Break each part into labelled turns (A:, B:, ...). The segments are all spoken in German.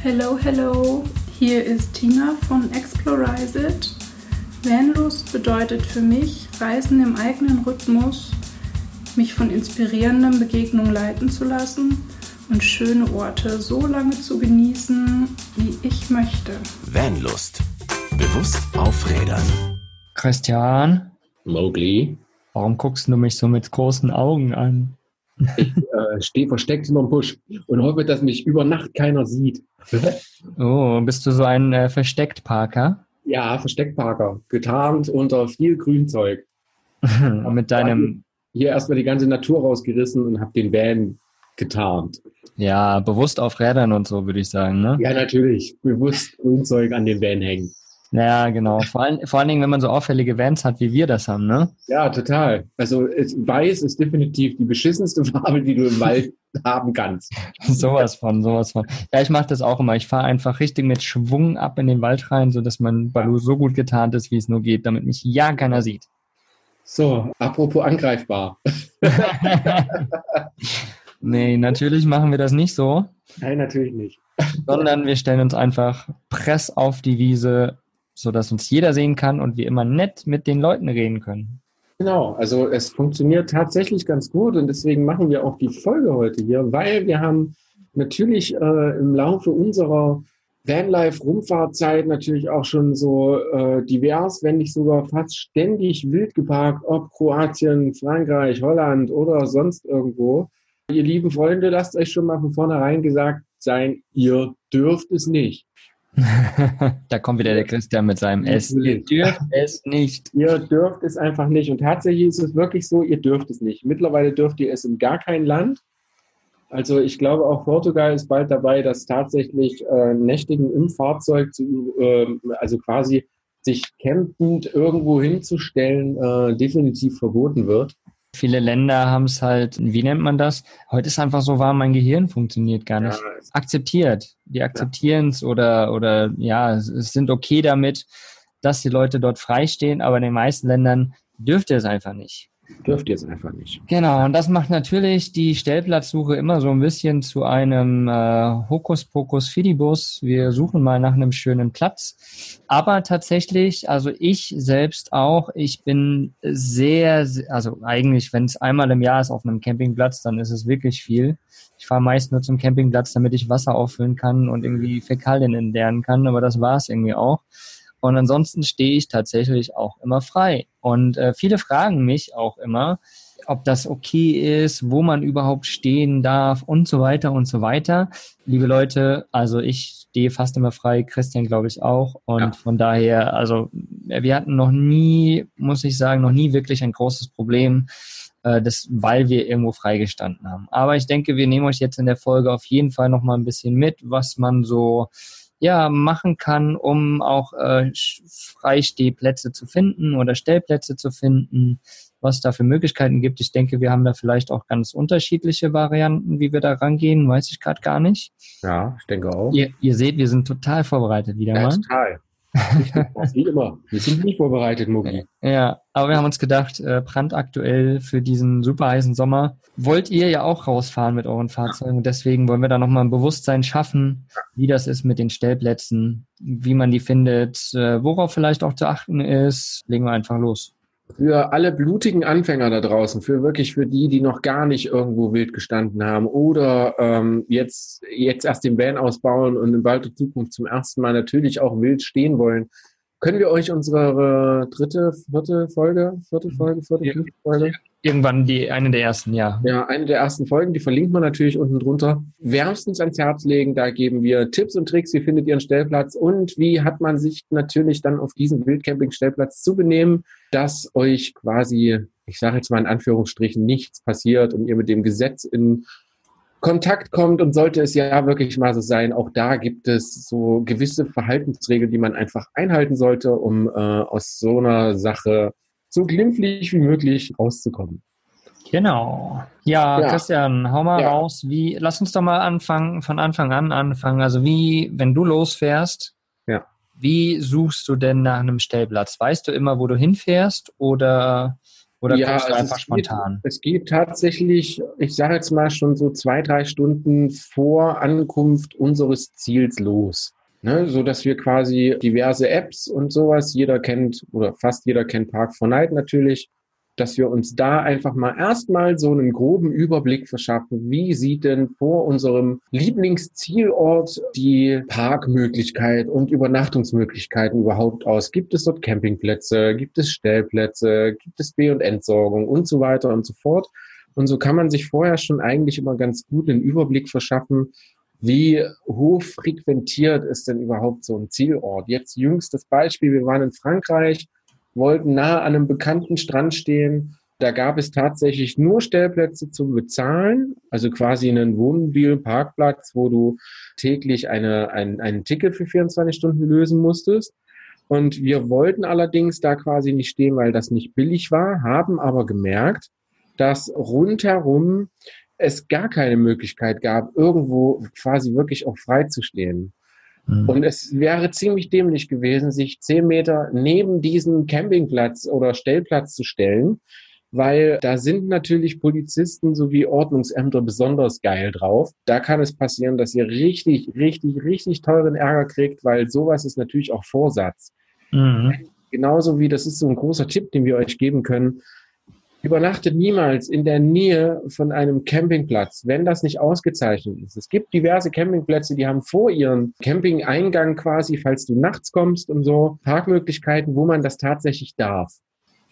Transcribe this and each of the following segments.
A: Hello, hello. Hier ist Tina von Explorize It. Vanlust bedeutet für mich Reisen im eigenen Rhythmus, mich von inspirierenden Begegnungen leiten zu lassen und schöne Orte so lange zu genießen, wie ich möchte.
B: Vanlust. Bewusst aufrädern.
C: Christian,
D: Mowgli.
C: warum guckst du mich so mit großen Augen an?
D: Ich äh, stehe versteckt hinterm Busch und hoffe, dass mich über Nacht keiner sieht.
C: Oh, bist du so ein äh, Versteckt-Parker?
D: ja, Versteckparker. Getarnt unter viel Grünzeug.
C: mit deinem,
D: Hier erstmal die ganze Natur rausgerissen und habe den Van getarnt.
C: ja, bewusst auf Rädern und so, würde ich sagen, ne?
D: Ja, natürlich. Bewusst Grünzeug an den Van hängen.
C: Ja, genau. Vor allen, vor allen Dingen, wenn man so auffällige Vans hat, wie wir das haben, ne?
D: Ja, total. Also es, weiß ist definitiv die beschissenste Farbe, die du im Wald haben kannst.
C: sowas von, sowas von. Ja, ich mache das auch immer. Ich fahre einfach richtig mit Schwung ab in den Wald rein, sodass mein Balu so gut getarnt ist, wie es nur geht, damit mich ja keiner sieht.
D: So, apropos angreifbar.
C: nee, natürlich machen wir das nicht so,
D: Nein, natürlich nicht.
C: sondern wir stellen uns einfach Press auf die Wiese, sodass uns jeder sehen kann und wir immer nett mit den Leuten reden können.
D: Genau, also es funktioniert tatsächlich ganz gut und deswegen machen wir auch die Folge heute hier, weil wir haben natürlich äh, im Laufe unserer Vanlife-Rumfahrtzeit natürlich auch schon so äh, divers, wenn nicht sogar fast ständig wild geparkt, ob Kroatien, Frankreich, Holland oder sonst irgendwo. Ihr lieben Freunde, lasst euch schon mal von vornherein gesagt sein, ihr dürft es nicht.
C: Da kommt wieder der Christian mit seinem S. Ihr dürft es nicht.
D: Ihr dürft es einfach nicht. Und tatsächlich ist es wirklich so, ihr dürft es nicht. Mittlerweile dürft ihr es in gar kein Land. Also ich glaube, auch Portugal ist bald dabei, dass tatsächlich äh, Nächtigen im Fahrzeug, zu, äh, also quasi sich campend irgendwo hinzustellen, äh, definitiv verboten wird.
C: Viele Länder haben es halt, wie nennt man das? Heute ist einfach so warm, mein Gehirn funktioniert gar nicht.
D: Ja,
C: Akzeptiert. Die akzeptieren es oder, oder ja, es es sind okay damit, dass die Leute dort freistehen, aber in den meisten Ländern dürft ihr es einfach nicht.
D: Dürft ihr es einfach nicht.
C: Genau, und das macht natürlich die Stellplatzsuche immer so ein bisschen zu einem äh, Hokuspokus Fidibus. Wir suchen mal nach einem schönen Platz. Aber tatsächlich, also ich selbst auch, ich bin sehr, also eigentlich, wenn es einmal im Jahr ist auf einem Campingplatz, dann ist es wirklich viel. Ich fahre meist nur zum Campingplatz, damit ich Wasser auffüllen kann und irgendwie Fäkalien entleeren kann, aber das war es irgendwie auch. Und ansonsten stehe ich tatsächlich auch immer frei. Und äh, viele fragen mich auch immer, ob das okay ist, wo man überhaupt stehen darf und so weiter und so weiter. Liebe Leute, also ich stehe fast immer frei, Christian glaube ich auch. Und
D: Ja.
C: von daher, also wir hatten noch nie, muss ich sagen, noch nie wirklich ein großes Problem, äh, das, weil wir irgendwo freigestanden haben. Aber ich denke, wir nehmen euch jetzt in der Folge auf jeden Fall noch mal ein bisschen mit, was man so ja, machen kann, um auch äh, Freistehplätze zu finden oder Stellplätze zu finden, was da für Möglichkeiten gibt. Ich denke, wir haben da vielleicht auch ganz unterschiedliche Varianten, wie wir da rangehen, weiß ich gerade gar nicht.
D: Ja, ich denke auch.
C: Ihr, ihr seht, wir sind total vorbereitet wieder
D: Ja,
C: mal.
D: total. Wie immer. Wir sind nicht vorbereitet, Mugi.
C: Ja, aber wir haben uns gedacht, äh, brandaktuell für diesen super heißen Sommer wollt ihr ja auch rausfahren mit euren Fahrzeugen. Und deswegen wollen wir da nochmal ein Bewusstsein schaffen, wie das ist mit den Stellplätzen, wie man die findet, äh, worauf vielleicht auch zu achten ist. Legen wir einfach los.
D: Für alle blutigen Anfänger da draußen, für wirklich für die, die noch gar nicht irgendwo wild gestanden haben oder ähm, jetzt, jetzt erst den Van ausbauen und in balter Zukunft zum ersten Mal natürlich auch wild stehen wollen, können wir euch unsere dritte, vierte Folge, vierte Folge, vierte, fünfte Folge,
C: Irgendwann die eine der ersten, ja.
D: ja, eine der ersten Folgen, die verlinkt man natürlich unten drunter, wärmstens ans Herz legen. Da geben wir Tipps und Tricks, wie findet ihr einen Stellplatz und wie hat man sich natürlich dann auf diesem Wildcamping-Stellplatz zu benehmen, dass euch quasi, ich sage jetzt mal in Anführungsstrichen, nichts passiert und ihr mit dem Gesetz in Kontakt kommt und sollte es ja wirklich mal so sein, auch da gibt es so gewisse Verhaltensregeln, die man einfach einhalten sollte, um äh, aus so einer Sache so glimpflich wie möglich rauszukommen.
C: Genau. Ja,
D: Ja.
C: Christian, hau mal
D: Ja.
C: raus. Wie, lass uns doch mal anfangen, von Anfang an anfangen. Also wie, wenn du losfährst,
D: Ja.
C: wie suchst du denn nach einem Stellplatz? Weißt du immer, wo du hinfährst oder Oder
D: Ja,
C: kommst du
D: also
C: einfach
D: es
C: spontan?
D: Es geht tatsächlich, ich sage jetzt mal schon so zwei, drei Stunden vor Ankunft unseres Ziels los. Ne, so dass wir quasi diverse Apps und sowas, jeder kennt oder fast jeder kennt Park 4 Night natürlich, dass wir uns da einfach mal erstmal so einen groben Überblick verschaffen. Wie sieht denn vor unserem Lieblingszielort die Parkmöglichkeit und Übernachtungsmöglichkeiten überhaupt aus? Gibt es dort Campingplätze? Gibt es Stellplätze? Gibt es B- und Entsorgung und so weiter und so fort? Und so kann man sich vorher schon eigentlich immer ganz gut einen Überblick verschaffen, wie hoch frequentiert ist denn überhaupt so ein Zielort? Jetzt jüngstes Beispiel, wir waren in Frankreich, wollten nah an einem bekannten Strand stehen. Da gab es tatsächlich nur Stellplätze zum Bezahlen, also quasi einen Wohnmobil-Parkplatz, wo du täglich eine, ein, ein Ticket für 24 Stunden lösen musstest. Und wir wollten allerdings da quasi nicht stehen, weil das nicht billig war, haben aber gemerkt, dass rundherum es gar keine Möglichkeit gab, irgendwo quasi wirklich auch frei zu stehen.
C: Mhm.
D: Und es wäre ziemlich dämlich gewesen, sich zehn Meter neben diesen Campingplatz oder Stellplatz zu stellen, weil da sind natürlich Polizisten sowie Ordnungsämter besonders geil drauf. Da kann es passieren, dass ihr richtig, richtig, richtig teuren Ärger kriegt, weil sowas ist natürlich auch Vorsatz.
C: Mhm.
D: Genauso wie, das ist so ein großer Tipp, den wir euch geben können. Übernachtet niemals in der Nähe von einem Campingplatz, wenn das nicht ausgezeichnet ist. Es gibt diverse Campingplätze, die haben vor ihren Campingeingang quasi, falls du nachts kommst und so, Parkmöglichkeiten, wo man das tatsächlich darf.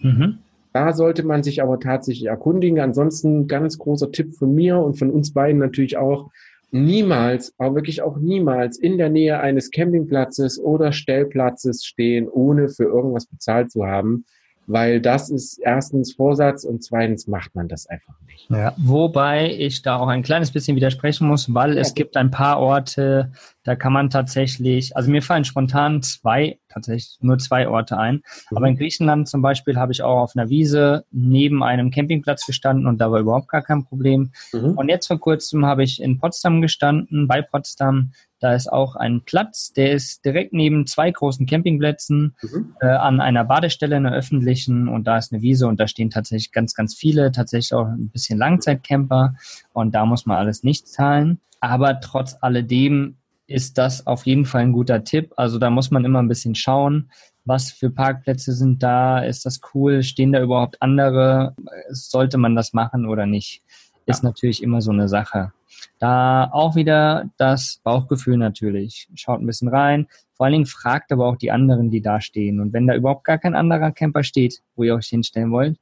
C: Mhm.
D: Da sollte man sich aber tatsächlich erkundigen. Ansonsten ganz großer Tipp von mir und von uns beiden natürlich auch, niemals, aber wirklich auch niemals in der Nähe eines Campingplatzes oder Stellplatzes stehen, ohne für irgendwas bezahlt zu haben, weil das ist erstens Vorsatz und zweitens macht man das einfach nicht.
C: Ja, wobei ich da auch ein kleines bisschen widersprechen muss, weil es
D: Okay.
C: gibt ein paar Orte, da kann man tatsächlich, also mir fallen spontan zwei, tatsächlich nur zwei Orte ein.
D: Mhm.
C: Aber in Griechenland zum Beispiel habe ich auch auf einer Wiese neben einem Campingplatz gestanden und da war überhaupt gar kein Problem.
D: Mhm.
C: Und jetzt vor kurzem habe ich in Potsdam gestanden, bei Potsdam. Da ist auch ein Platz, der ist direkt neben zwei großen Campingplätzen
D: Mhm.
C: äh, an einer Badestelle, einer öffentlichen. Und da ist eine Wiese und da stehen tatsächlich ganz, ganz viele, tatsächlich auch ein bisschen Langzeitcamper. Und da muss man alles nicht zahlen. Aber trotz alledem ist das auf jeden Fall ein guter Tipp. Also da muss man immer ein bisschen schauen, was für Parkplätze sind da, ist das cool, stehen da überhaupt andere, sollte man das machen oder nicht, ist natürlich immer so eine Sache. Da auch wieder das Bauchgefühl natürlich. Schaut ein bisschen rein. Vor allen Dingen fragt aber auch die anderen, die da stehen. Und wenn da überhaupt gar kein anderer Camper steht, wo ihr euch hinstellen wollt,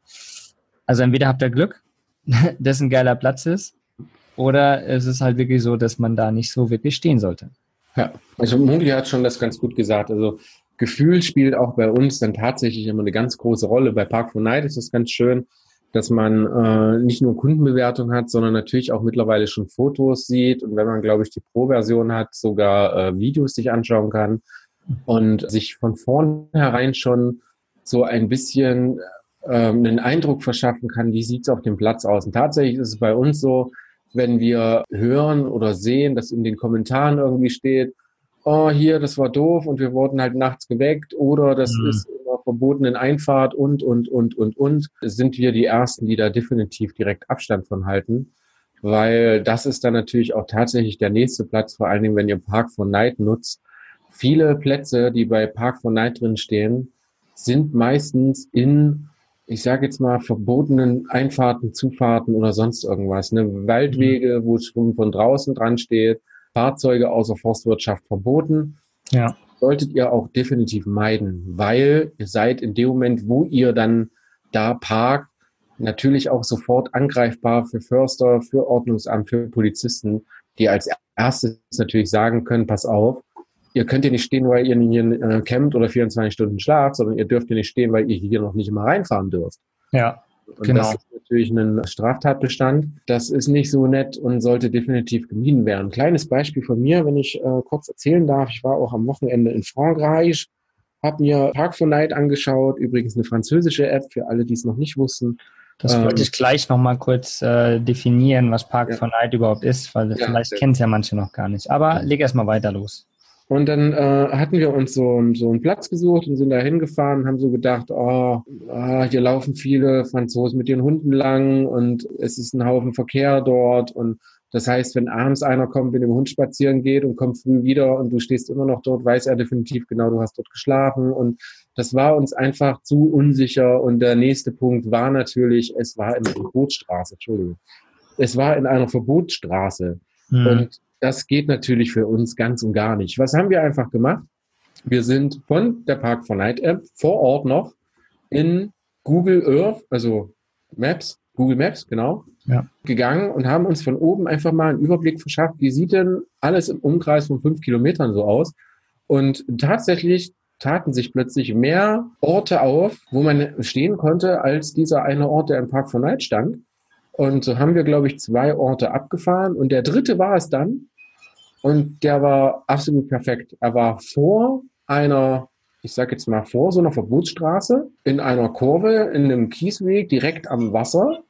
C: also entweder habt ihr Glück, dass ein geiler Platz ist, oder es ist halt wirklich so, dass man da nicht so wirklich stehen sollte.
D: Ja, also Mungli hat schon das ganz gut gesagt. Also Gefühl spielt auch bei uns dann tatsächlich immer eine ganz große Rolle. Bei Park for Night ist es ganz schön, dass man äh, nicht nur Kundenbewertung hat, sondern natürlich auch mittlerweile schon Fotos sieht und wenn man, glaube ich, die Pro-Version hat, sogar äh, Videos sich anschauen kann und sich von vornherein schon so ein bisschen ähm, einen Eindruck verschaffen kann, wie sieht es auf dem Platz aus. Und tatsächlich ist es bei uns so, wenn wir hören oder sehen, dass in den Kommentaren irgendwie steht, oh, hier, das war doof und wir wurden halt nachts geweckt oder das
C: Mhm.
D: ist verbotenen Einfahrt und, und, und, und, und, sind wir die Ersten, die da definitiv direkt Abstand von halten, weil das ist dann natürlich auch tatsächlich der nächste Platz, vor allen Dingen, wenn ihr Park for Night nutzt. Viele Plätze, die bei Park for Night drin stehen, sind meistens in, ich sage jetzt mal, verbotenen Einfahrten, Zufahrten oder sonst irgendwas. Ne? Waldwege, wo es schon von draußen dran steht, Fahrzeuge außer Forstwirtschaft verboten.
C: Ja.
D: Solltet ihr auch definitiv meiden, weil ihr seid in dem Moment, wo ihr dann da parkt, natürlich auch sofort angreifbar für Förster, für Ordnungsamt, für Polizisten, die als erstes natürlich sagen können, pass auf, ihr könnt hier nicht stehen, weil ihr hier äh, campt oder 24 Stunden schlaft, sondern ihr dürft hier nicht stehen, weil ihr hier noch nicht mal reinfahren dürft.
C: Ja.
D: Und
C: Genau.
D: das ist natürlich ein Straftatbestand. Das ist nicht so nett und sollte definitiv gemieden werden. Kleines Beispiel von mir, wenn ich äh, kurz erzählen darf. Ich war auch am Wochenende in Frankreich, habe mir Park for Night angeschaut, übrigens eine französische App für alle, die es noch nicht wussten.
C: Das
D: Ähm,
C: wollte ich gleich nochmal kurz äh, definieren, was Park
D: Ja.
C: for Night überhaupt ist, weil
D: Ja,
C: vielleicht
D: sehr
C: kennen es ja manche noch gar nicht. Aber leg erst mal weiter los.
D: Und dann äh, hatten wir uns so, so einen Platz gesucht und sind da hingefahren und haben so gedacht, oh, oh, hier laufen viele Franzosen mit ihren Hunden lang und es ist ein Haufen Verkehr dort. Und das heißt, wenn abends einer kommt, mit dem Hund spazieren geht und kommt früh wieder und du stehst immer noch dort, weiß er definitiv genau, du hast dort geschlafen. Und das war uns einfach zu unsicher. Und der nächste Punkt war natürlich, es war in einer Verbotsstraße, Entschuldigung. Es war in einer Verbotsstraße. Mhm. Und das geht natürlich für uns ganz und gar nicht. Was haben wir einfach gemacht? Wir sind von der Park for Night App vor Ort noch in Google Earth, also Maps, Google Maps, genau, ja. gegangen und haben uns von oben einfach mal einen Überblick verschafft, wie sieht denn alles im Umkreis von fünf Kilometern so aus. Und tatsächlich taten sich plötzlich mehr Orte auf, wo man stehen konnte, als dieser eine Ort, der im Park for Night stand. Und so haben wir, glaube ich, zwei Orte abgefahren. Und der dritte war es dann, und der war absolut perfekt. Er war vor einer, ich sag jetzt mal vor so einer Verbotsstraße, in einer Kurve, in einem Kiesweg, direkt am Wasser.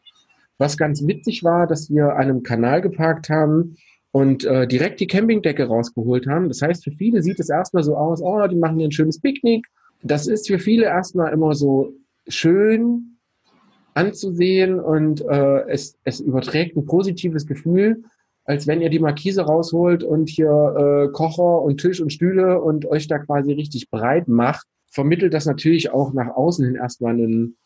D: Was ganz witzig war, dass wir an einem Kanal geparkt haben und äh, direkt die Campingdecke rausgeholt haben. Das heißt, für viele sieht es erstmal so aus, oh, die machen hier ein schönes Picknick. Das ist für viele erstmal immer so schön anzusehen und äh, es, es überträgt ein positives Gefühl als wenn ihr die Markise rausholt und hier äh, Kocher und Tisch und Stühle und euch da quasi richtig breit macht, vermittelt das natürlich auch nach außen hin erstmal ein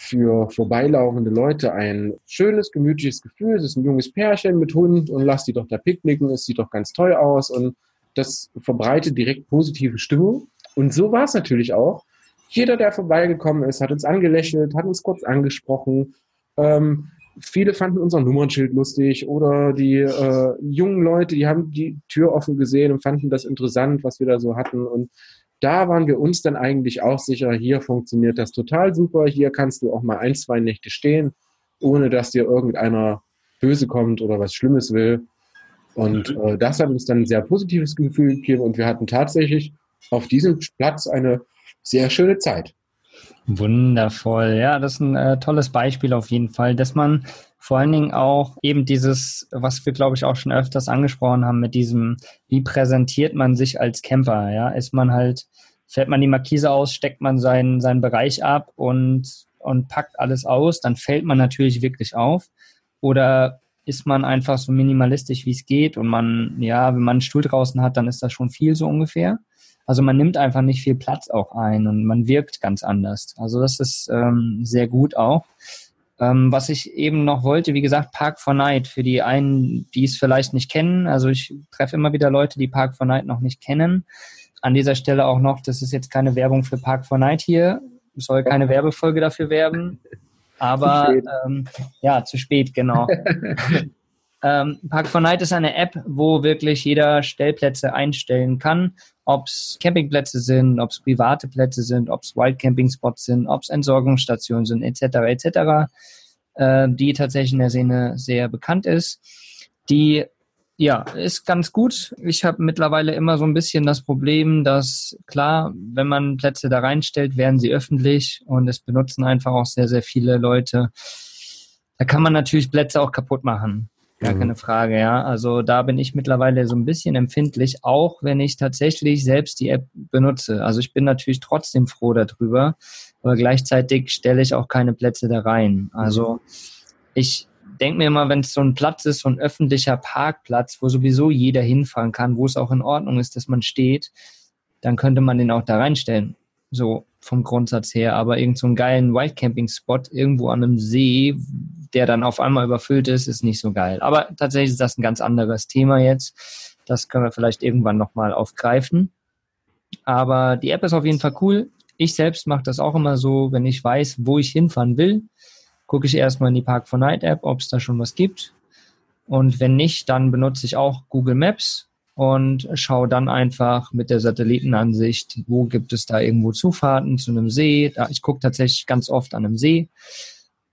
D: für vorbeilaufende Leute ein schönes, gemütliches Gefühl. Es ist ein junges Pärchen mit Hund und lasst die doch da picknicken. Es sieht doch ganz toll aus und das verbreitet direkt positive Stimmung. Und so war es natürlich auch. Jeder, der vorbeigekommen ist, hat uns angelächelt, hat uns kurz angesprochen. Ähm, viele fanden unser Nummernschild lustig oder die äh, jungen Leute, die haben die Tür offen gesehen und fanden das interessant, was wir da so hatten. Und da waren wir uns dann eigentlich auch sicher, hier funktioniert das total super, hier kannst du auch mal ein, zwei Nächte stehen, ohne dass dir irgendeiner böse kommt oder was Schlimmes will. Und mhm. äh, das hat uns dann ein sehr positives Gefühl gegeben und wir hatten tatsächlich auf diesem Platz eine sehr schöne Zeit.
C: Wundervoll. Ja, das ist ein äh, tolles Beispiel auf jeden Fall, dass man vor allen Dingen auch eben dieses, was wir glaube ich auch schon öfters angesprochen haben, mit diesem, wie präsentiert man sich als Camper? Ja, ist man halt, fährt man die Markise aus, steckt man seinen, seinen Bereich ab und, und packt alles aus, dann fällt man natürlich wirklich auf. Oder ist man einfach so minimalistisch, wie es geht und man, ja, wenn man einen Stuhl draußen hat, dann ist das schon viel so ungefähr. Also man nimmt einfach nicht viel Platz auch ein und man wirkt ganz anders. Also das ist ähm, sehr gut auch. Ähm, was ich eben noch wollte, wie gesagt, Park for Night, für die einen, die es vielleicht nicht kennen. Also ich treffe immer wieder Leute, die Park for Night noch nicht kennen. An dieser Stelle auch noch, das ist jetzt keine Werbung für Park for Night hier, es soll keine Werbefolge dafür werben. Aber zu ähm, ja, zu spät, genau. ähm, Park for Night ist eine App, wo wirklich jeder Stellplätze einstellen kann ob es Campingplätze sind, ob es private Plätze sind, ob es Wildcamping-Spots sind, ob es Entsorgungsstationen sind, etc., etc., äh, die tatsächlich in der Szene sehr bekannt ist. Die ja, ist ganz gut. Ich habe mittlerweile immer so ein bisschen das Problem, dass klar, wenn man Plätze da reinstellt, werden sie öffentlich und es benutzen einfach auch sehr, sehr viele Leute. Da kann man natürlich Plätze auch kaputt machen. Gar mhm. keine Frage, ja. Also da bin ich mittlerweile so ein bisschen empfindlich, auch wenn ich tatsächlich selbst die App benutze. Also ich bin natürlich trotzdem froh darüber, aber gleichzeitig stelle ich auch keine Plätze da rein. Also ich denke mir immer, wenn es so ein Platz ist, so ein öffentlicher Parkplatz, wo sowieso jeder hinfahren kann, wo es auch in Ordnung ist, dass man steht, dann könnte man den auch da reinstellen. So vom Grundsatz her. Aber irgend so einen geilen Wildcamping-Spot irgendwo an einem See, der dann auf einmal überfüllt ist, ist nicht so geil. Aber tatsächlich ist das ein ganz anderes Thema jetzt. Das können wir vielleicht irgendwann nochmal aufgreifen. Aber die App ist auf jeden Fall cool. Ich selbst mache das auch immer so, wenn ich weiß, wo ich hinfahren will, gucke ich erstmal in die Park 4 Night App, ob es da schon was gibt. Und wenn nicht, dann benutze ich auch Google Maps und schaue dann einfach mit der Satellitenansicht, wo gibt es da irgendwo Zufahrten zu einem See. ich gucke tatsächlich ganz oft an einem See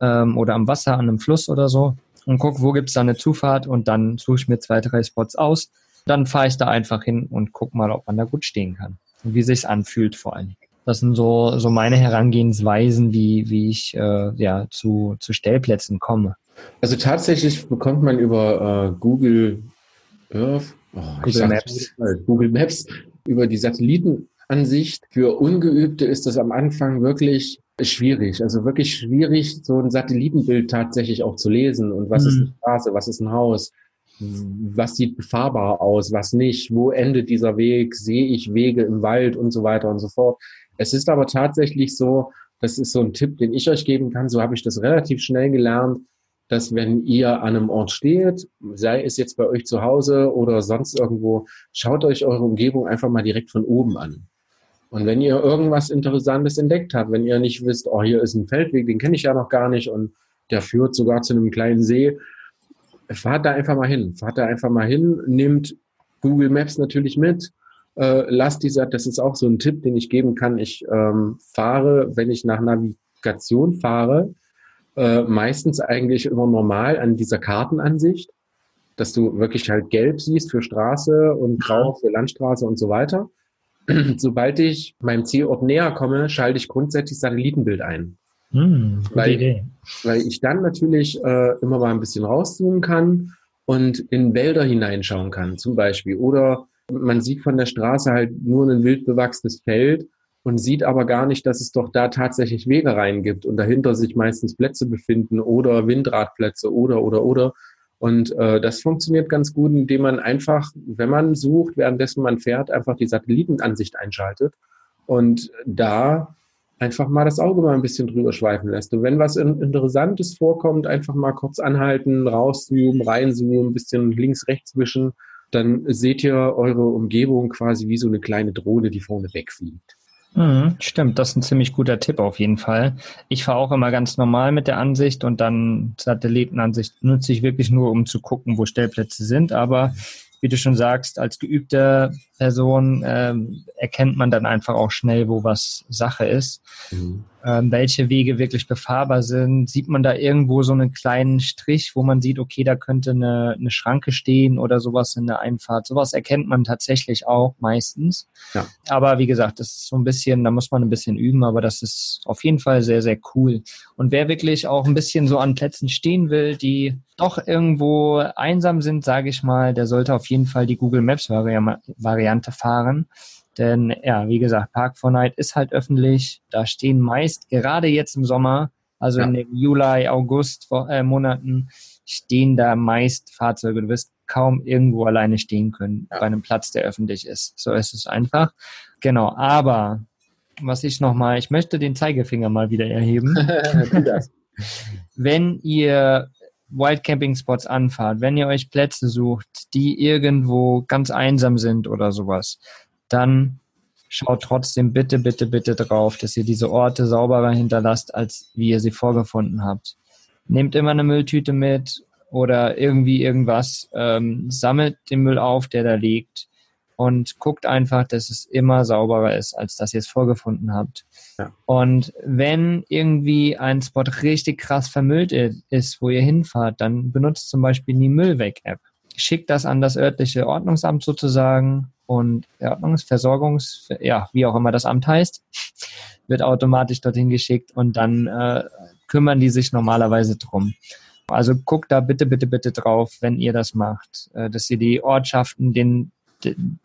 C: ähm, oder am Wasser, an einem Fluss oder so und gucke, wo gibt es da eine Zufahrt und dann suche ich mir zwei, drei Spots aus. Dann fahre ich da einfach hin und gucke mal, ob man da gut stehen kann und wie sich's anfühlt vor allem. Das sind so, so meine Herangehensweisen, wie, wie ich äh, ja, zu, zu Stellplätzen komme.
D: Also tatsächlich bekommt man über äh, Google Earth Oh, Google Maps. Google Maps über die Satellitenansicht. Für Ungeübte ist das am Anfang wirklich schwierig. Also wirklich schwierig, so ein Satellitenbild tatsächlich auch zu lesen. Und was mhm. ist eine Straße, was ist ein Haus? was sieht befahrbar aus, was nicht, wo endet dieser Weg, sehe ich Wege im Wald und so weiter und so fort. Es ist aber tatsächlich so, das ist so ein Tipp, den ich euch geben kann, so habe ich das relativ schnell gelernt, dass wenn ihr an einem Ort steht, sei es jetzt bei euch zu Hause oder sonst irgendwo, schaut euch eure Umgebung einfach mal direkt von oben an. Und wenn ihr irgendwas Interessantes entdeckt habt, wenn ihr nicht wisst, oh, hier ist ein Feldweg, den kenne ich ja noch gar nicht und der führt sogar zu einem kleinen See, fahrt da einfach mal hin. Fahrt da einfach mal hin, nehmt Google Maps natürlich mit. Äh, lasst dieser, das ist auch so ein Tipp, den ich geben kann. Ich ähm, fahre, wenn ich nach Navigation fahre, äh, meistens eigentlich immer normal an dieser Kartenansicht, dass du wirklich halt gelb siehst für Straße und grau für Landstraße und so weiter. Sobald ich meinem Zielort näher komme, schalte ich grundsätzlich Satellitenbild ein. Hm, weil, Idee. weil ich dann natürlich äh, immer mal ein bisschen rauszoomen kann und in Wälder hineinschauen kann, zum Beispiel. Oder man sieht von der Straße halt nur ein wild bewachsenes Feld und sieht aber gar nicht, dass es doch da tatsächlich Wege rein gibt und dahinter sich meistens Plätze befinden oder Windradplätze oder oder oder. Und äh, das funktioniert ganz gut, indem man einfach, wenn man sucht, währenddessen man fährt, einfach die Satellitenansicht einschaltet und da einfach mal das Auge mal ein bisschen drüber schweifen lässt. Und wenn was Interessantes vorkommt, einfach mal kurz anhalten, rauszoomen, reinzoomen, ein bisschen links, rechts wischen, dann seht ihr eure Umgebung quasi wie so eine kleine Drohne, die vorne wegfliegt.
C: Mhm, stimmt, das ist ein ziemlich guter Tipp auf jeden Fall. Ich fahre auch immer ganz normal mit der Ansicht und dann Satellitenansicht nutze ich wirklich nur, um zu gucken, wo Stellplätze sind. Aber wie du schon sagst, als geübte Person ähm, erkennt man dann einfach auch schnell, wo was Sache ist. Mhm. Ähm, welche Wege wirklich befahrbar sind. Sieht man da irgendwo so einen kleinen Strich, wo man sieht, okay, da könnte eine, eine Schranke stehen oder sowas in der Einfahrt. Sowas erkennt man tatsächlich auch meistens. Ja. Aber wie gesagt, das ist so ein bisschen, da muss man ein bisschen üben, aber das ist auf jeden Fall sehr, sehr cool. Und wer wirklich auch ein bisschen so an Plätzen stehen will, die doch irgendwo einsam sind, sage ich mal, der sollte auf jeden Fall die Google Maps Variante fahren. Denn ja, wie gesagt, Park 4 Night ist halt öffentlich. Da stehen meist, gerade jetzt im Sommer, also ja. in den Juli, August äh, Monaten, stehen da meist Fahrzeuge. Du wirst kaum irgendwo alleine stehen können ja. bei einem Platz, der öffentlich ist. So ist es einfach. Genau, aber was ich nochmal, ich möchte den Zeigefinger mal wieder erheben. Wenn ihr Wildcamping-Spots anfahrt, wenn ihr euch Plätze sucht, die irgendwo ganz einsam sind oder sowas, dann schaut trotzdem bitte, bitte, bitte drauf, dass ihr diese Orte sauberer hinterlasst, als wie ihr sie vorgefunden habt. Nehmt immer eine Mülltüte mit oder irgendwie irgendwas, ähm, sammelt den Müll auf, der da liegt und guckt einfach, dass es immer sauberer ist, als dass ihr es vorgefunden habt. Ja. Und wenn irgendwie ein Spot richtig krass vermüllt ist, wo ihr hinfahrt, dann benutzt zum Beispiel die Müllweg-App. Schickt das an das örtliche Ordnungsamt sozusagen und Ordnungsversorgungs, ja, wie auch immer das Amt heißt, wird automatisch dorthin geschickt und dann äh, kümmern die sich normalerweise drum. Also guckt da bitte, bitte, bitte drauf, wenn ihr das macht, äh, dass ihr die Ortschaften, den,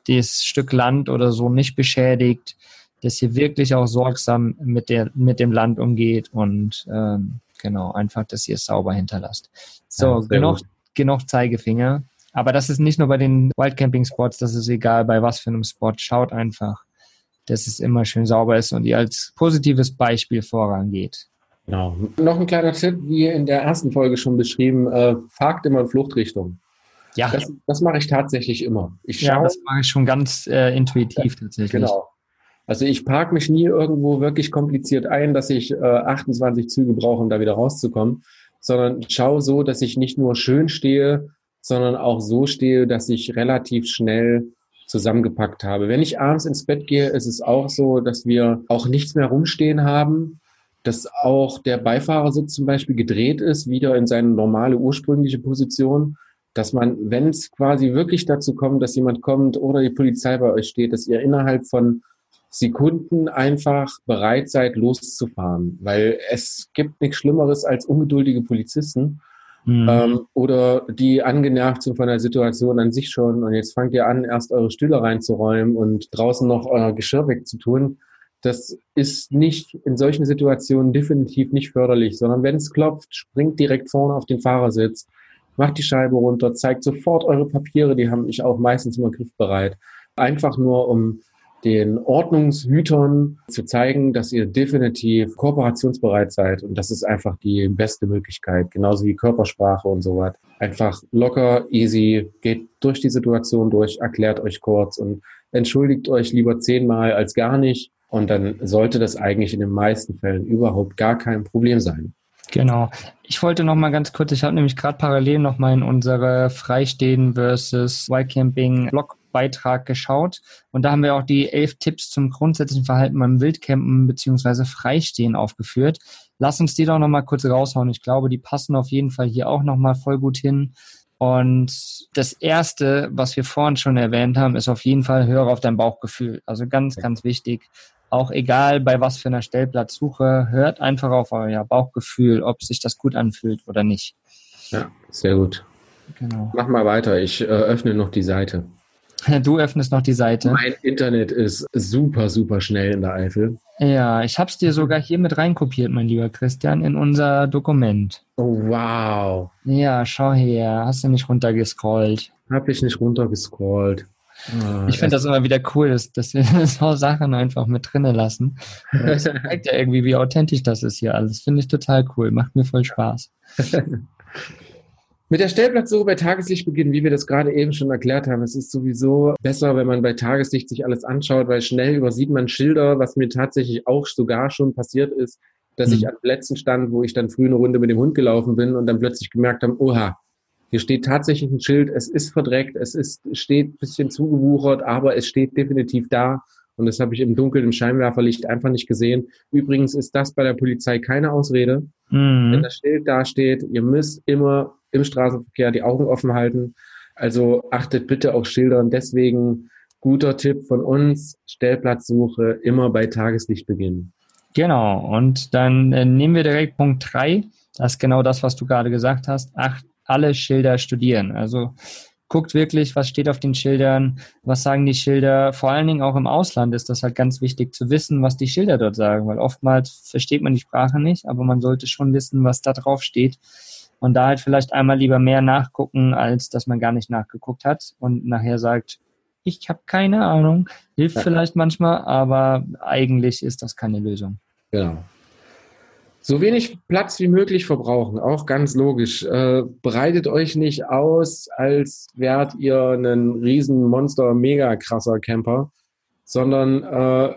C: das Stück Land oder so nicht beschädigt, dass ihr wirklich auch sorgsam mit, der, mit dem Land umgeht und ähm, genau, einfach, dass ihr es sauber hinterlasst. So, ja, genug, genug Zeigefinger. Aber das ist nicht nur bei den Wildcamping-Spots, das ist egal, bei was für einem Spot. Schaut einfach, dass es immer schön sauber ist und ihr als positives Beispiel vorangeht.
D: Genau. Noch ein kleiner Tipp, wie in der ersten Folge schon beschrieben, äh, fahrt immer in Fluchtrichtung. Ja. Das, das mache ich tatsächlich immer. Ich
C: schaue, ja, das mache ich schon ganz äh, intuitiv tatsächlich. Genau.
D: Also ich parke mich nie irgendwo wirklich kompliziert ein, dass ich äh, 28 Züge brauche, um da wieder rauszukommen, sondern schaue so, dass ich nicht nur schön stehe, sondern auch so stehe, dass ich relativ schnell zusammengepackt habe. Wenn ich abends ins Bett gehe, ist es auch so, dass wir auch nichts mehr rumstehen haben, dass auch der Beifahrersitz zum Beispiel gedreht ist, wieder in seine normale ursprüngliche Position, dass man, wenn es quasi wirklich dazu kommt, dass jemand kommt oder die Polizei bei euch steht, dass ihr innerhalb von Sekunden einfach bereit seid, loszufahren, weil es gibt nichts Schlimmeres als ungeduldige Polizisten Mhm. Ähm, oder die angenervt sind von der Situation an sich schon und jetzt fangt ihr an, erst eure Stühle reinzuräumen und draußen noch euer Geschirr wegzutun. Das ist nicht in solchen Situationen definitiv nicht förderlich, sondern wenn es klopft, springt direkt vorne auf den Fahrersitz, macht die Scheibe runter, zeigt sofort eure Papiere, die haben ich auch meistens immer griffbereit. Einfach nur, um den Ordnungshütern zu zeigen, dass ihr definitiv kooperationsbereit seid. Und das ist einfach die beste Möglichkeit, genauso wie Körpersprache und so was. Einfach locker, easy, geht durch die Situation durch, erklärt euch kurz und entschuldigt euch lieber zehnmal als gar nicht. Und dann sollte das eigentlich in den meisten Fällen überhaupt gar kein Problem sein.
C: Genau. Ich wollte noch mal ganz kurz, ich habe nämlich gerade parallel noch mal in unsere Freistehen versus Wildcamping Blog Beitrag geschaut und da haben wir auch die elf Tipps zum grundsätzlichen Verhalten beim Wildcampen beziehungsweise Freistehen aufgeführt. Lass uns die doch noch mal kurz raushauen. Ich glaube, die passen auf jeden Fall hier auch noch mal voll gut hin. Und das erste, was wir vorhin schon erwähnt haben, ist auf jeden Fall höre auf dein Bauchgefühl. Also ganz, ganz wichtig auch egal bei was für einer Stellplatzsuche, hört einfach auf euer Bauchgefühl, ob sich das gut anfühlt oder nicht.
D: Ja, sehr gut. Genau. Mach mal weiter, ich äh, öffne noch die Seite.
C: Du öffnest noch die Seite.
D: Mein Internet ist super, super schnell in der Eifel.
C: Ja, ich habe es dir sogar hier mit reinkopiert, mein lieber Christian, in unser Dokument.
D: Oh, wow.
C: Ja, schau her. Hast du nicht runtergescrollt?
D: Hab ich nicht runtergescrollt.
C: Ah, ich finde das immer wieder cool, dass, dass wir so Sachen einfach mit drinnen lassen. Das zeigt ja irgendwie, wie authentisch das ist hier alles. Finde ich total cool. Macht mir voll Spaß.
D: Mit der Stellplatzsuche bei Tageslicht beginnen, wie wir das gerade eben schon erklärt haben. Es ist sowieso besser, wenn man bei Tageslicht sich alles anschaut, weil schnell übersieht man Schilder, was mir tatsächlich auch sogar schon passiert ist, dass mhm. ich an Plätzen stand, wo ich dann früh eine Runde mit dem Hund gelaufen bin und dann plötzlich gemerkt habe, oha, hier steht tatsächlich ein Schild, es ist verdreckt, es ist, steht ein bisschen zugewuchert, aber es steht definitiv da. Und das habe ich im Dunkeln im Scheinwerferlicht einfach nicht gesehen. Übrigens ist das bei der Polizei keine Ausrede. Mhm. Wenn das Schild da steht, ihr müsst immer im Straßenverkehr die Augen offen halten. Also achtet bitte auf Schildern. Deswegen guter Tipp von uns, Stellplatzsuche immer bei Tageslicht beginnen.
C: Genau, und dann äh, nehmen wir direkt Punkt drei. Das ist genau das, was du gerade gesagt hast. Acht, alle Schilder studieren. Also guckt wirklich, was steht auf den Schildern, was sagen die Schilder. Vor allen Dingen auch im Ausland ist das halt ganz wichtig zu wissen, was die Schilder dort sagen, weil oftmals versteht man die Sprache nicht, aber man sollte schon wissen, was da drauf steht. Und da halt vielleicht einmal lieber mehr nachgucken, als dass man gar nicht nachgeguckt hat und nachher sagt, ich habe keine Ahnung, hilft ja. vielleicht manchmal, aber eigentlich ist das keine Lösung.
D: Genau. So wenig Platz wie möglich verbrauchen, auch ganz logisch. Äh, bereitet euch nicht aus, als wärt ihr ein riesen Monster, mega krasser Camper, sondern äh,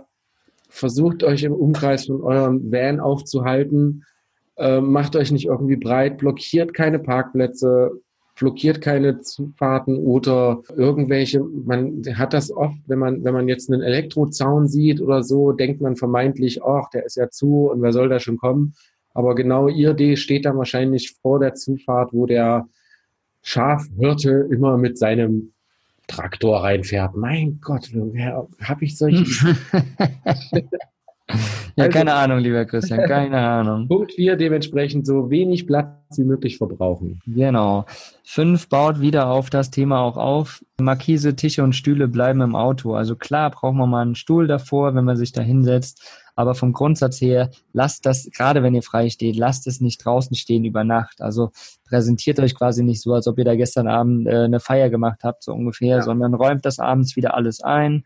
D: versucht euch im Umkreis von eurem Van aufzuhalten. Äh, macht euch nicht irgendwie breit, blockiert keine Parkplätze, blockiert keine Zufahrten oder irgendwelche, man hat das oft, wenn man, wenn man jetzt einen Elektrozaun sieht oder so, denkt man vermeintlich, ach, der ist ja zu und wer soll da schon kommen? Aber genau ihr D steht dann wahrscheinlich vor der Zufahrt, wo der Schafhirte immer mit seinem Traktor reinfährt. Mein Gott, wer habe ich solche?
C: Ja, also, keine Ahnung, lieber Christian, keine Ahnung.
D: Punkt 4, dementsprechend so wenig Platz wie möglich verbrauchen.
C: Genau. 5 baut wieder auf das Thema auch auf. Markise, Tische und Stühle bleiben im Auto. Also klar braucht man mal einen Stuhl davor, wenn man sich da hinsetzt. Aber vom Grundsatz her, lasst das, gerade wenn ihr frei steht, lasst es nicht draußen stehen über Nacht. Also präsentiert euch quasi nicht so, als ob ihr da gestern Abend äh, eine Feier gemacht habt, so ungefähr, ja. sondern räumt das abends wieder alles ein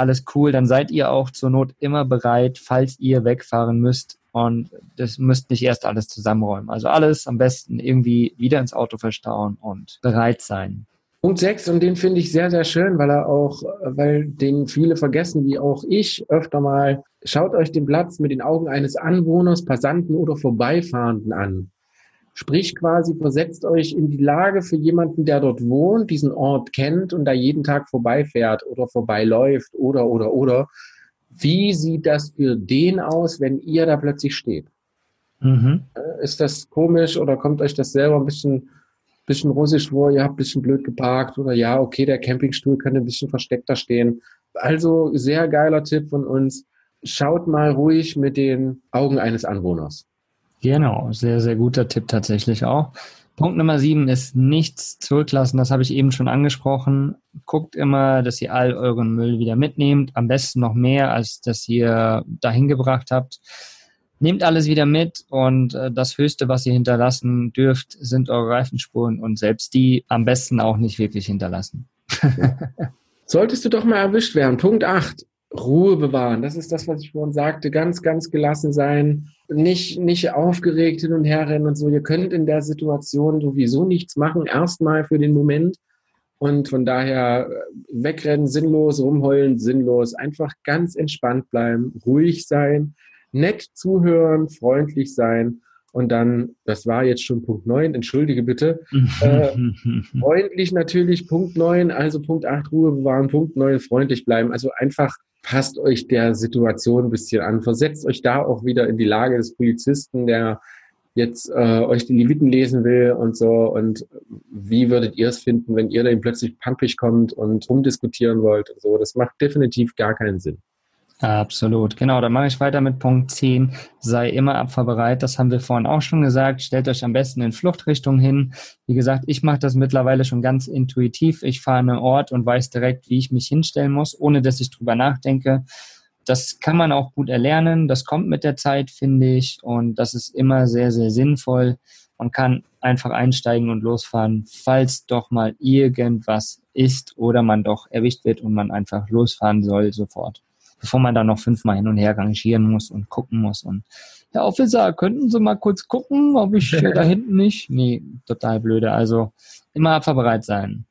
C: alles cool, dann seid ihr auch zur Not immer bereit, falls ihr wegfahren müsst und das müsst nicht erst alles zusammenräumen. Also alles am besten irgendwie wieder ins Auto verstauen und bereit sein.
D: Punkt 6, und den finde ich sehr, sehr schön, weil er auch, weil den viele vergessen, wie auch ich öfter mal, schaut euch den Platz mit den Augen eines Anwohners, Passanten oder Vorbeifahrenden an. Sprich quasi, versetzt euch in die Lage für jemanden, der dort wohnt, diesen Ort kennt und da jeden Tag vorbeifährt oder vorbeiläuft oder, oder, oder. Wie sieht das für den aus, wenn ihr da plötzlich steht? Mhm. Ist das komisch oder kommt euch das selber ein bisschen, bisschen russisch vor? Ihr habt ein bisschen blöd geparkt oder ja, okay, der Campingstuhl könnte ein bisschen versteckter stehen. Also sehr geiler Tipp von uns. Schaut mal ruhig mit den Augen eines Anwohners.
C: Genau, sehr, sehr guter Tipp tatsächlich auch. Punkt Nummer sieben ist nichts zurücklassen. Das habe ich eben schon angesprochen. Guckt immer, dass ihr all euren Müll wieder mitnehmt. Am besten noch mehr, als das ihr dahin gebracht habt. Nehmt alles wieder mit und äh, das Höchste, was ihr hinterlassen dürft, sind eure Reifenspuren und selbst die am besten auch nicht wirklich hinterlassen.
D: Solltest du doch mal erwischt werden. Punkt 8. Ruhe bewahren. Das ist das, was ich vorhin sagte. Ganz, ganz gelassen sein. Nicht, nicht aufgeregt hin und her rennen und so. Ihr könnt in der Situation sowieso nichts machen. Erstmal für den Moment. Und von daher äh, wegrennen, sinnlos, rumheulen, sinnlos. Einfach ganz entspannt bleiben, ruhig sein, nett zuhören, freundlich sein. Und dann, das war jetzt schon Punkt 9, entschuldige bitte, äh, freundlich natürlich Punkt 9, also Punkt 8 Ruhe bewahren, Punkt 9 freundlich bleiben. Also einfach passt euch der Situation ein bisschen an, versetzt euch da auch wieder in die Lage des Polizisten, der jetzt äh, euch die Leviten lesen will und so. Und wie würdet ihr es finden, wenn ihr dann plötzlich pampig kommt und rumdiskutieren wollt und so? Das macht definitiv gar keinen Sinn.
C: Absolut, genau. Dann mache ich weiter mit Punkt 10. Sei immer abfahrbereit. Das haben wir vorhin auch schon gesagt. Stellt euch am besten in Fluchtrichtung hin. Wie gesagt, ich mache das mittlerweile schon ganz intuitiv. Ich fahre an einen Ort und weiß direkt, wie ich mich hinstellen muss, ohne dass ich drüber nachdenke. Das kann man auch gut erlernen. Das kommt mit der Zeit, finde ich. Und das ist immer sehr, sehr sinnvoll. Man kann einfach einsteigen und losfahren, falls doch mal irgendwas ist oder man doch erwischt wird und man einfach losfahren soll sofort bevor man dann noch fünfmal hin und her rangieren muss und gucken muss. Und Herr Officer, könnten Sie mal kurz gucken, ob ich da hinten nicht? Nee, total blöde. Also immer abfahrbereit sein.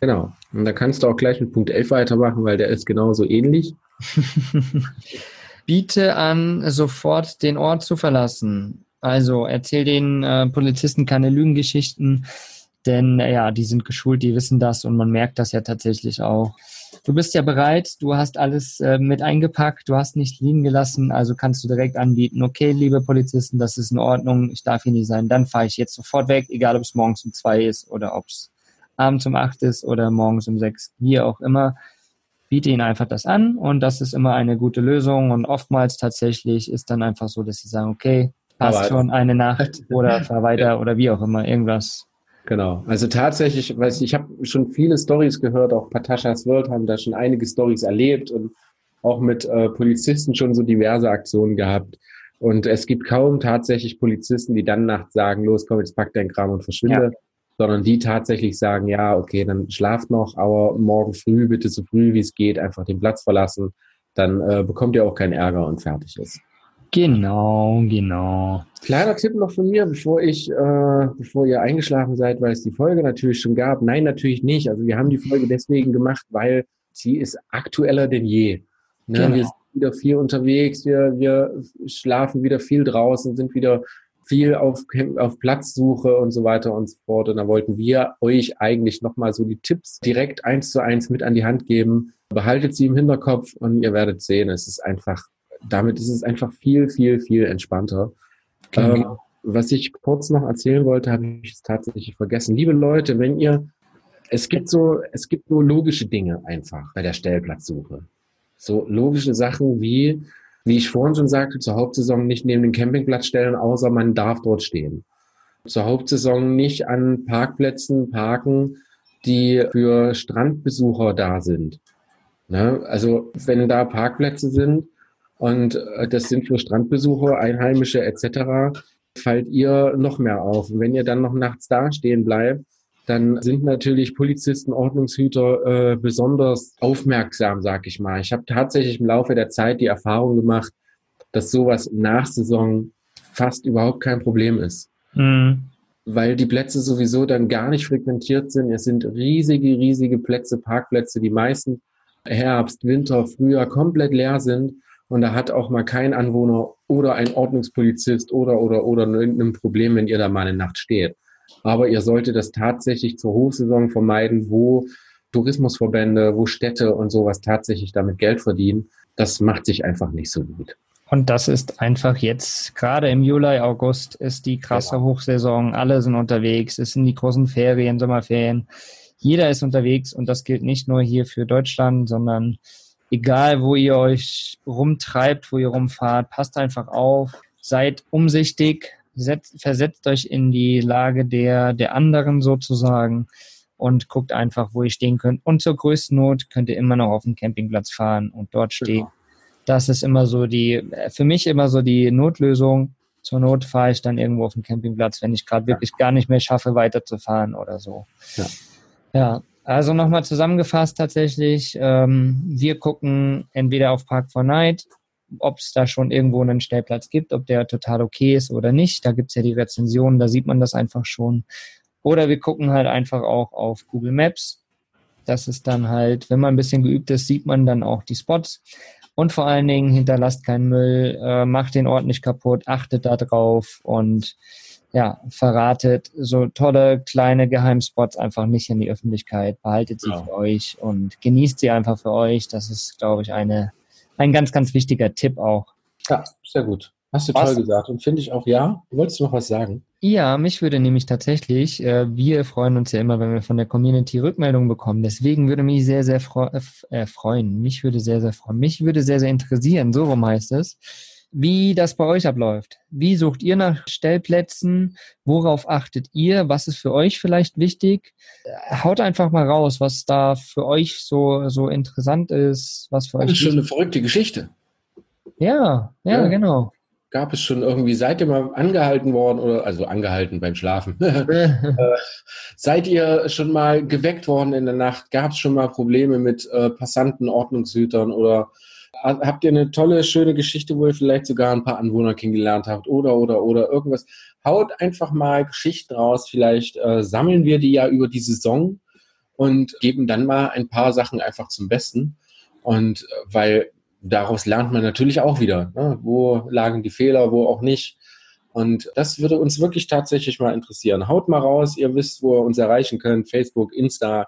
D: Genau. Und da kannst du auch gleich mit Punkt 11 weitermachen, weil der ist genauso ähnlich.
C: Biete an, sofort den Ort zu verlassen. Also erzähl den äh, Polizisten keine Lügengeschichten, denn ja, die sind geschult, die wissen das und man merkt das ja tatsächlich auch. Du bist ja bereit, du hast alles äh, mit eingepackt, du hast nicht liegen gelassen, also kannst du direkt anbieten, okay, liebe Polizisten, das ist in Ordnung, ich darf hier nicht sein, dann fahre ich jetzt sofort weg, egal ob es morgens um zwei ist oder ob es abends um acht ist oder morgens um sechs, wie auch immer. Biete ihnen einfach das an und das ist immer eine gute Lösung und oftmals tatsächlich ist dann einfach so, dass sie sagen, okay, passt schon eine Nacht oder fahr weiter oder wie auch immer, irgendwas
D: Genau. Also tatsächlich, weiß ich, ich habe schon viele Stories gehört, auch Patashas World haben da schon einige Stories erlebt und auch mit äh, Polizisten schon so diverse Aktionen gehabt. Und es gibt kaum tatsächlich Polizisten, die dann nachts sagen, los, komm, jetzt pack dein Kram und verschwinde, ja. sondern die tatsächlich sagen, ja, okay, dann schlaft noch, aber morgen früh, bitte so früh wie es geht, einfach den Platz verlassen. Dann äh, bekommt ihr auch keinen Ärger und fertig ist.
C: Genau, genau.
D: Kleiner Tipp noch von mir, bevor ich, äh, bevor ihr eingeschlafen seid, weil es die Folge natürlich schon gab. Nein, natürlich nicht. Also wir haben die Folge deswegen gemacht, weil sie ist aktueller denn je. Ne? Genau. Wir sind wieder viel unterwegs, wir, wir schlafen wieder viel draußen, sind wieder viel auf, auf Platzsuche und so weiter und so fort. Und da wollten wir euch eigentlich nochmal so die Tipps direkt eins zu eins mit an die Hand geben. Behaltet sie im Hinterkopf und ihr werdet sehen, es ist einfach damit ist es einfach viel, viel, viel entspannter. Okay. Ähm, was ich kurz noch erzählen wollte, habe ich es tatsächlich vergessen. Liebe Leute, wenn ihr, es gibt so, es gibt so logische Dinge einfach bei der Stellplatzsuche. So logische Sachen wie, wie ich vorhin schon sagte, zur Hauptsaison nicht neben den Campingplatz stellen, außer man darf dort stehen. Zur Hauptsaison nicht an Parkplätzen parken, die für Strandbesucher da sind. Ne? Also wenn da Parkplätze sind, und äh, das sind für Strandbesucher, Einheimische etc. Fallt ihr noch mehr auf. Und wenn ihr dann noch nachts da stehen bleibt, dann sind natürlich Polizisten, Ordnungshüter äh, besonders aufmerksam, sag ich mal. Ich habe tatsächlich im Laufe der Zeit die Erfahrung gemacht, dass sowas nach Saison fast überhaupt kein Problem ist. Mhm. Weil die Plätze sowieso dann gar nicht frequentiert sind. Es sind riesige, riesige Plätze, Parkplätze, die meisten Herbst, Winter, Frühjahr komplett leer sind. Und da hat auch mal kein Anwohner oder ein Ordnungspolizist oder, oder, oder ein Problem, wenn ihr da mal eine Nacht steht. Aber ihr solltet das tatsächlich zur Hochsaison vermeiden, wo Tourismusverbände, wo Städte und sowas tatsächlich damit Geld verdienen. Das macht sich einfach nicht so gut.
C: Und das ist einfach jetzt, gerade im Juli, August, ist die krasse genau. Hochsaison. Alle sind unterwegs. Es sind die großen Ferien, Sommerferien. Jeder ist unterwegs und das gilt nicht nur hier für Deutschland, sondern egal wo ihr euch rumtreibt, wo ihr rumfahrt, passt einfach auf, seid umsichtig, setzt, versetzt euch in die Lage der, der anderen sozusagen und guckt einfach, wo ihr stehen könnt. Und zur größten Not könnt ihr immer noch auf den Campingplatz fahren und dort stehen. Genau. Das ist immer so die, für mich immer so die Notlösung. Zur Not fahre ich dann irgendwo auf den Campingplatz, wenn ich gerade wirklich gar nicht mehr schaffe, weiterzufahren oder so. Ja, ja also nochmal zusammengefasst tatsächlich, ähm, wir gucken entweder auf Park 4 Night, ob es da schon irgendwo einen Stellplatz gibt, ob der total okay ist oder nicht. Da gibt es ja die Rezensionen, da sieht man das einfach schon. Oder wir gucken halt einfach auch auf Google Maps. Das ist dann halt, wenn man ein bisschen geübt ist, sieht man dann auch die Spots. Und vor allen Dingen hinterlasst keinen Müll, äh, macht den Ort nicht kaputt, achtet da drauf und ja, verratet so tolle kleine Geheimspots einfach nicht in die Öffentlichkeit. Behaltet sie ja. für euch und genießt sie einfach für euch. Das ist, glaube ich, eine, ein ganz, ganz wichtiger Tipp auch.
D: Ja, sehr gut. Hast du was? toll gesagt und finde ich auch, ja. Wolltest Du noch was sagen?
C: Ja, mich würde nämlich tatsächlich, äh, wir freuen uns ja immer, wenn wir von der Community Rückmeldungen bekommen. Deswegen würde mich sehr, sehr freu äh, freuen. Mich würde sehr, sehr freuen. Mich würde sehr, sehr interessieren, so rum heißt es, wie das bei euch abläuft. Wie sucht ihr nach Stellplätzen? Worauf achtet ihr? Was ist für euch vielleicht wichtig? Haut einfach mal raus, was da für euch so, so interessant ist, was für
D: das
C: euch.
D: Das ist schon eine verrückte Geschichte.
C: Ja, ja, ja, genau
D: gab es schon irgendwie, seid ihr mal angehalten worden oder, also angehalten beim Schlafen? äh, seid ihr schon mal geweckt worden in der Nacht? Gab es schon mal Probleme mit äh, Passanten, Ordnungshütern oder habt ihr eine tolle, schöne Geschichte, wo ihr vielleicht sogar ein paar Anwohner kennengelernt habt oder, oder, oder irgendwas? Haut einfach mal Geschichten raus. Vielleicht äh, sammeln wir die ja über die Saison und geben dann mal ein paar Sachen einfach zum Besten. Und äh, weil daraus lernt man natürlich auch wieder, ne? wo lagen die Fehler, wo auch nicht. Und das würde uns wirklich tatsächlich mal interessieren. Haut mal raus, ihr wisst, wo ihr uns erreichen könnt, Facebook, Insta,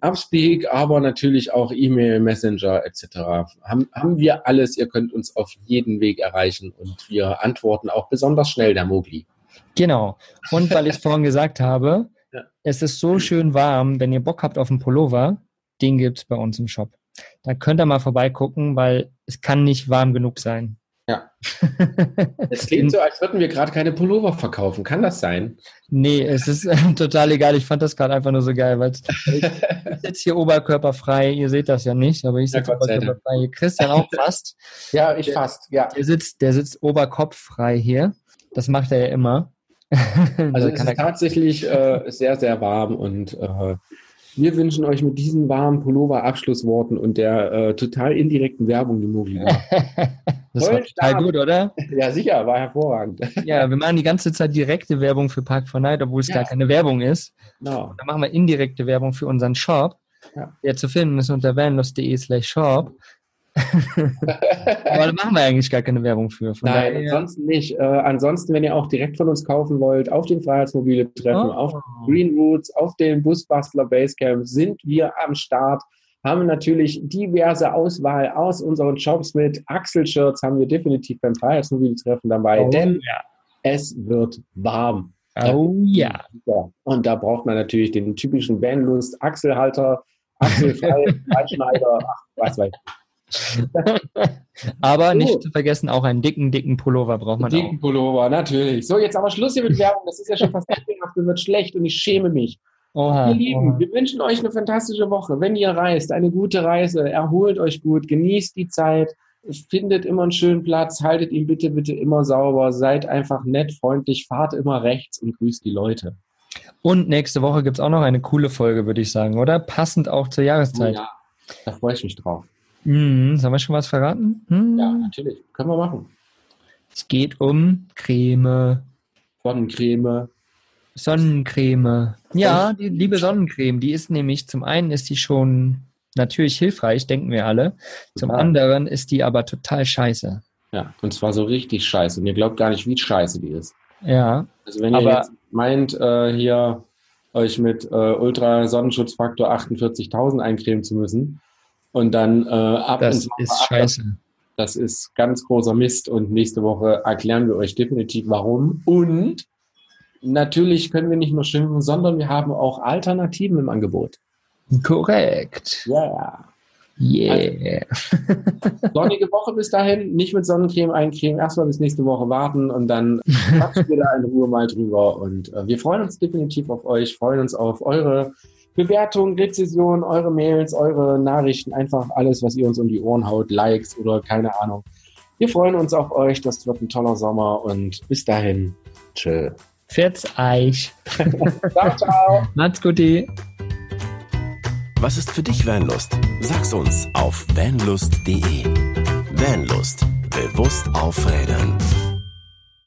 D: Upspeak, aber natürlich auch E-Mail, Messenger etc. Haben, haben wir alles, ihr könnt uns auf jeden Weg erreichen und wir antworten auch besonders schnell, der Mogli.
C: Genau. Und weil ich vorhin gesagt habe, ja. es ist so schön warm, wenn ihr Bock habt auf einen Pullover, den gibt es bei uns im Shop. Da könnt ihr mal vorbeigucken, weil es kann nicht warm genug sein.
D: Ja. Es klingt so, als würden wir gerade keine Pullover verkaufen. Kann das sein?
C: Nee, es ist äh, total egal. Ich fand das gerade einfach nur so geil, weil ich, ich sitze hier oberkörperfrei. Ihr seht das ja nicht, aber ich sitze ja, oberkörperfrei. Christian auch fast.
D: ja, ich fast, ja.
C: Der sitzt, der sitzt oberkopffrei hier. Das macht er ja immer.
D: also es ist tatsächlich äh, sehr, sehr warm und äh, wir wünschen euch mit diesen warmen Pullover-Abschlussworten und der äh, total indirekten Werbung die Mogli.
C: das war total gut, oder?
D: Ja, sicher, war hervorragend.
C: Ja, wir machen die ganze Zeit direkte Werbung für Park 4 Night, obwohl es ja. gar keine Werbung ist. No. Dann machen wir indirekte Werbung für unseren Shop, ja. der zu finden ist unter vanlust.de slash shop. Aber da machen wir eigentlich gar keine Werbung für.
D: Von Nein, daher, ansonsten nicht. Äh, ansonsten, wenn ihr auch direkt von uns kaufen wollt, auf den Freiheitsmobile treffen, oh. auf Green Roots, auf den Busbastler Basecamp, sind wir am Start. Haben natürlich diverse Auswahl aus unseren Shops mit Axel-Shirts haben wir definitiv beim Freiheitsmobile Treffen dabei, oh, denn ja. es wird warm.
C: Oh ja.
D: Und da braucht man natürlich den typischen Bandlust, Achselhalter, Achselfrei, Freischneider,
C: was weiß ich. aber so. nicht zu vergessen, auch einen dicken, dicken Pullover braucht man
D: dicken auch. Dicken Pullover, natürlich. So, jetzt aber Schluss hier mit Werbung. Das ist ja schon fast ekelhaft. Mir wird schlecht und ich schäme mich. Oha, Ihr Lieben, oha. wir wünschen euch eine fantastische Woche. Wenn ihr reist, eine gute Reise, erholt euch gut, genießt die Zeit, findet immer einen schönen Platz, haltet ihn bitte, bitte immer sauber, seid einfach nett, freundlich, fahrt immer rechts und grüßt die Leute.
C: Und nächste Woche gibt es auch noch eine coole Folge, würde ich sagen, oder? Passend auch zur Jahreszeit. Oh ja,
D: da freue ich mich drauf.
C: Hm, sollen wir schon was verraten?
D: Hm. Ja, natürlich. Können wir machen.
C: Es geht um Creme.
D: Sonnencreme.
C: Sonnencreme. Ja, die liebe Sonnencreme, die ist nämlich, zum einen ist die schon natürlich hilfreich, denken wir alle. Zum ja. anderen ist die aber total scheiße.
D: Ja, und zwar so richtig scheiße. Und ihr glaubt gar nicht, wie scheiße die ist.
C: Ja.
D: Also wenn ihr jetzt meint, äh, hier euch mit äh, Ultra-Sonnenschutzfaktor 48.000 eincremen zu müssen, und dann äh, ab
C: Das ist ab, scheiße.
D: Das ist ganz großer Mist und nächste Woche erklären wir euch definitiv warum. Und natürlich können wir nicht nur schimpfen, sondern wir haben auch Alternativen im Angebot.
C: Korrekt.
D: Ja. Yeah.
C: Yeah.
D: Sonnige Woche bis dahin, nicht mit Sonnencreme eincremen, erstmal bis nächste Woche warten und dann quatschen wir da in Ruhe mal drüber. Und äh, wir freuen uns definitiv auf euch, freuen uns auf eure Bewertungen, Rezessionen, eure Mails, eure Nachrichten, einfach alles, was ihr uns um die Ohren haut, Likes oder keine Ahnung. Wir freuen uns auf euch, das wird ein toller Sommer und bis dahin, tschö.
C: Fährt's Eich.
D: ciao, ciao.
C: Macht's gut.
B: Was ist für dich Vanlust? Sag's uns auf vanlust.de. Vanlust. Bewusst aufrädern.